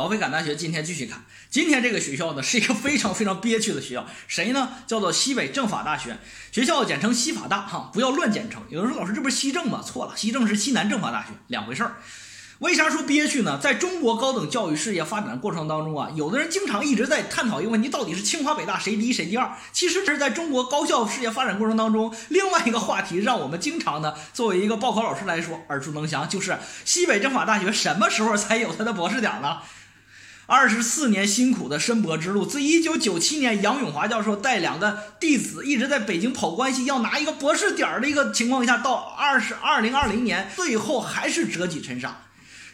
老北港大学今天继续看，今天这个学校呢是一个非常非常憋屈的学校，谁呢？叫做西北政法大学，学校简称西法大哈，不要乱简称。有人说老师这不是西政吗？错了，西政是西南政法大学，两回事儿。为啥说憋屈呢？在中国高等教育事业发展的过程当中啊，有的人经常一直在探讨一个问题，到底是清华北大谁第一谁第二？其实这是在中国高校事业发展过程当中另外一个话题，让我们经常的作为一个报考老师来说耳熟能详，就是西北政法大学什么时候才有它的博士点呢？二十四年辛苦的申博之路，自一九九七年杨永华教授带两个弟子一直在北京跑关系，要拿一个博士点儿的一个情况下，到二十二零二零年，最后还是折戟沉沙。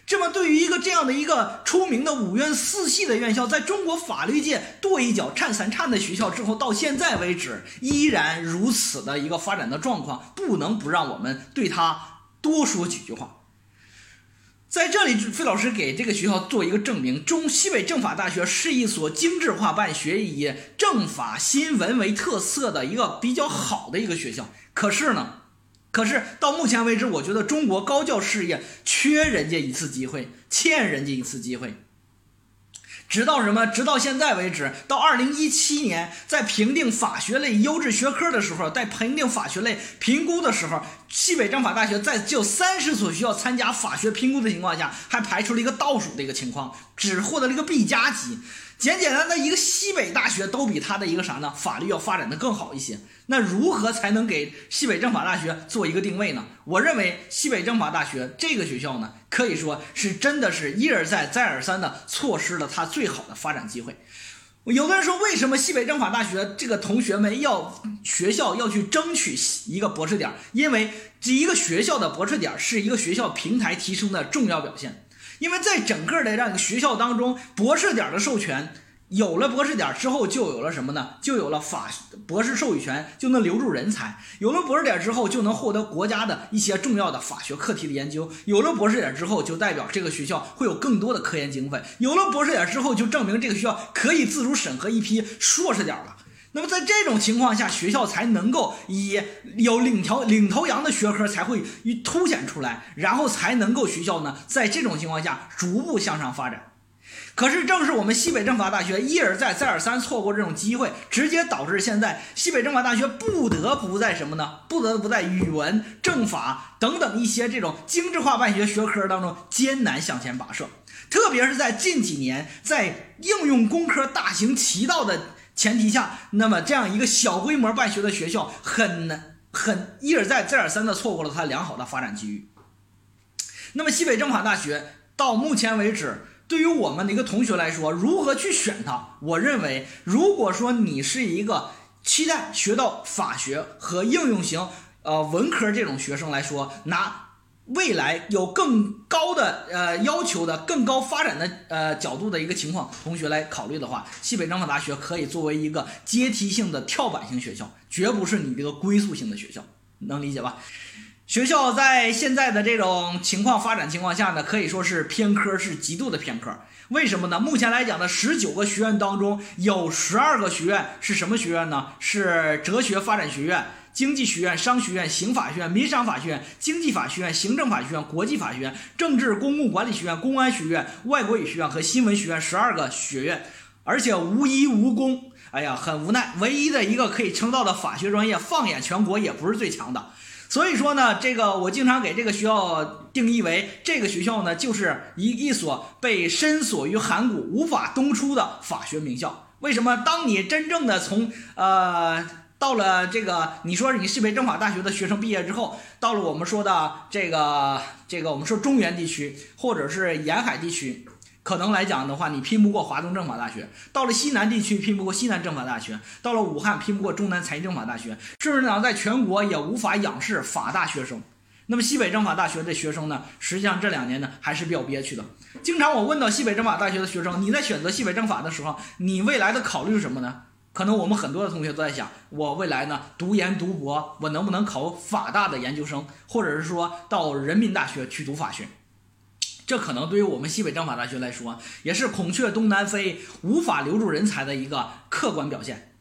这么，对于一个这样的一个出名的五院四系的院校，在中国法律界跺一脚颤三颤的学校之后，到现在为止依然如此的一个发展的状况，不能不让我们对他多说几句话。在这里，费老师给这个学校做一个证明：中西北政法大学是一所精致化办学、以政法新闻为特色的一个比较好的一个学校。可是呢，可是到目前为止，我觉得中国高教事业缺人家一次机会，欠人家一次机会。直到什么？直到现在为止，到二零一七年，在评定法学类优质学科的时候，在评定法学类评估的时候，西北政法大学在就三十所学校参加法学评估的情况下，还排出了一个倒数的一个情况，只获得了一个 B 加级。简简单单一个西北大学都比他的一个啥呢？法律要发展的更好一些。那如何才能给西北政法大学做一个定位呢？我认为西北政法大学这个学校呢，可以说是真的是一而再再而三的错失了它最好的发展机会。有的人说，为什么西北政法大学这个同学们要学校要去争取一个博士点？因为这一个学校的博士点是一个学校平台提升的重要表现。因为在整个的这样一个学校当中，博士点的授权有了博士点之后，就有了什么呢？就有了法博士授予权，就能留住人才。有了博士点之后，就能获得国家的一些重要的法学课题的研究。有了博士点之后，就代表这个学校会有更多的科研经费。有了博士点之后，就证明这个学校可以自主审核一批硕士点了。那么在这种情况下，学校才能够以有领条领头羊的学科才会凸显出来，然后才能够学校呢在这种情况下逐步向上发展。可是正是我们西北政法大学一而再再而三错过这种机会，直接导致现在西北政法大学不得不在什么呢？不得不在语文、政法等等一些这种精致化办学学科当中艰难向前跋涉。特别是在近几年，在应用工科大行其道的。前提下，那么这样一个小规模办学的学校，很难很一而再再而三的错过了它良好的发展机遇。那么西北政法大学到目前为止，对于我们的一个同学来说，如何去选它？我认为，如果说你是一个期待学到法学和应用型呃文科这种学生来说，拿。未来有更高的呃要求的、更高发展的呃角度的一个情况，同学来考虑的话，西北政法大学可以作为一个阶梯性的跳板型学校，绝不是你这个归宿性的学校，能理解吧？学校在现在的这种情况发展情况下呢，可以说是偏科，是极度的偏科。为什么呢？目前来讲呢，十九个学院当中有十二个学院是什么学院呢？是哲学发展学院。经济学院、商学院、刑法学院、民商法学院、经济法学院、行政法学院、国际法学院、政治公共管理学院、公安学院、外国语学院和新闻学院十二个学院，而且无一无功。哎呀，很无奈，唯一的一个可以称道的法学专业，放眼全国也不是最强的。所以说呢，这个我经常给这个学校定义为，这个学校呢就是一一所被深锁于函谷、无法东出的法学名校。为什么？当你真正的从呃。到了这个，你说你西北政法大学的学生毕业之后，到了我们说的这个这个，我们说中原地区或者是沿海地区，可能来讲的话，你拼不过华东政法大学；到了西南地区，拼不过西南政法大学；到了武汉，拼不过中南财经政法大学，甚至讲在全国也无法仰视法大学生。那么西北政法大学的学生呢，实际上这两年呢还是比较憋屈的。经常我问到西北政法大学的学生，你在选择西北政法的时候，你未来的考虑是什么呢？可能我们很多的同学都在想，我未来呢读研读博，我能不能考法大的研究生，或者是说到人民大学去读法学？这可能对于我们西北政法大学来说，也是孔雀东南飞，无法留住人才的一个客观表现。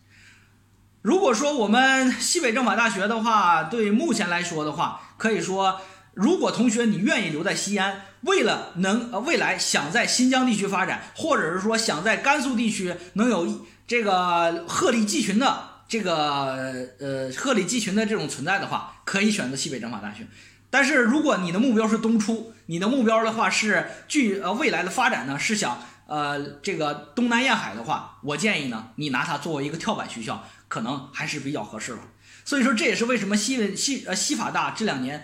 如果说我们西北政法大学的话，对目前来说的话，可以说如果同学你愿意留在西安，为了能呃未来想在新疆地区发展，或者是说想在甘肃地区能有这个鹤立鸡群的这个呃鹤立鸡群的这种存在的话，可以选择西北政法大学。但是如果你的目标是东出，你的目标的话是具呃未来的发展呢是想呃这个东南沿海的话，我建议呢你拿它作为一个跳板学校，可能还是比较合适了。所以说这也是为什么西西呃西法大这两年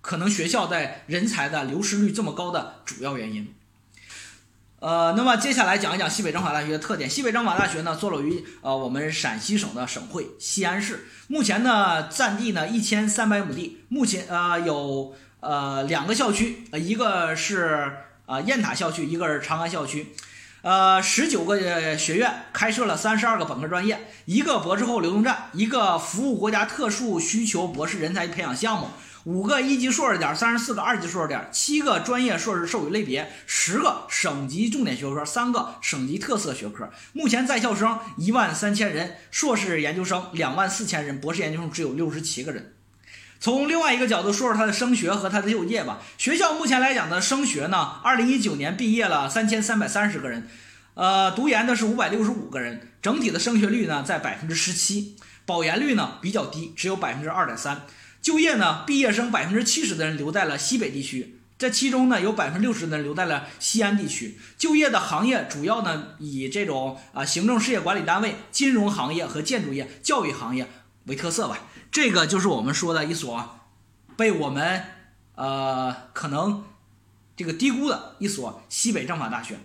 可能学校在人才的流失率这么高的主要原因。呃，那么接下来讲一讲西北政法大学的特点。西北政法大学呢，坐落于呃我们陕西省的省会西安市，目前呢占地呢一千三百亩地，目前呃有呃两个校区，呃一个是呃雁塔校区，一个是长安校区，呃十九个学院，开设了三十二个本科专业，一个博士后流动站，一个服务国家特殊需求博士人才培养项目。五个一级硕士点，三十四个二级硕士点，七个专业硕士授予类别，十个省级重点学科，三个省级特色学科。目前在校生一万三千人，硕士研究生两万四千人，博士研究生只有六十七个人。从另外一个角度说说它的升学和它的就业吧。学校目前来讲的升学呢，二零一九年毕业了三千三百三十个人，呃，读研的是五百六十五个人，整体的升学率呢在百分之十七，保研率呢比较低，只有百分之二点三。就业呢，毕业生百分之七十的人留在了西北地区，这其中呢有百分之六十的人留在了西安地区。就业的行业主要呢以这种啊行政事业管理单位、金融行业和建筑业、教育行业为特色吧。这个就是我们说的一所被我们呃可能这个低估的一所西北政法大学，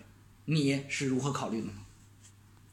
你是如何考虑的呢？